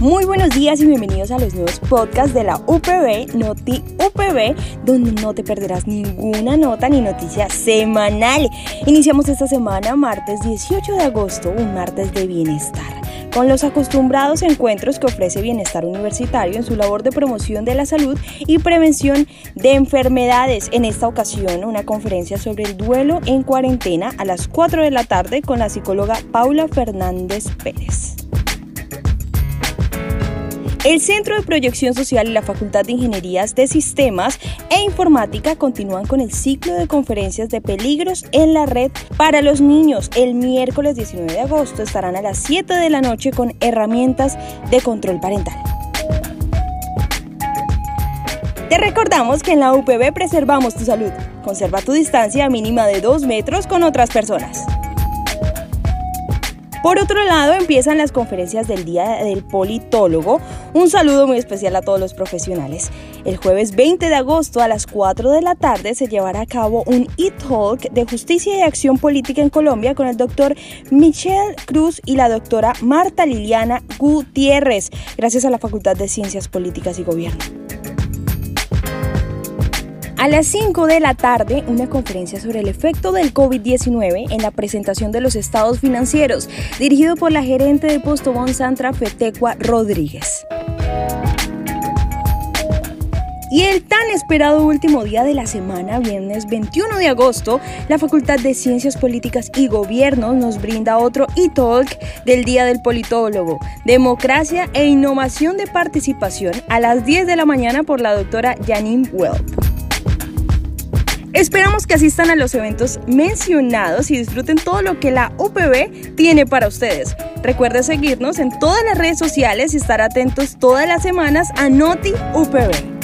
Muy buenos días y bienvenidos a los nuevos podcasts de la UPB, Noti UPB, donde no te perderás ninguna nota ni noticia semanal. Iniciamos esta semana, martes 18 de agosto, un martes de bienestar con los acostumbrados encuentros que ofrece Bienestar Universitario en su labor de promoción de la salud y prevención de enfermedades. En esta ocasión, una conferencia sobre el duelo en cuarentena a las 4 de la tarde con la psicóloga Paula Fernández Pérez. El Centro de Proyección Social y la Facultad de Ingenierías de Sistemas e Informática continúan con el ciclo de conferencias de peligros en la red para los niños. El miércoles 19 de agosto estarán a las 7 de la noche con herramientas de control parental. Te recordamos que en la UPB preservamos tu salud. Conserva tu distancia mínima de 2 metros con otras personas. Por otro lado, empiezan las conferencias del Día del Politólogo. Un saludo muy especial a todos los profesionales. El jueves 20 de agosto a las 4 de la tarde se llevará a cabo un e-talk de justicia y acción política en Colombia con el doctor Michelle Cruz y la doctora Marta Liliana Gutiérrez, gracias a la Facultad de Ciencias Políticas y Gobierno. A las 5 de la tarde, una conferencia sobre el efecto del COVID-19 en la presentación de los estados financieros, dirigido por la gerente de Postobón Santra Fetecua Rodríguez. Y el tan esperado último día de la semana, viernes 21 de agosto, la Facultad de Ciencias Políticas y Gobierno nos brinda otro e-talk del Día del Politólogo, Democracia e Innovación de Participación a las 10 de la mañana por la doctora Janine Welp. Esperamos que asistan a los eventos mencionados y disfruten todo lo que la UPB tiene para ustedes. Recuerden seguirnos en todas las redes sociales y estar atentos todas las semanas a Noti UPB.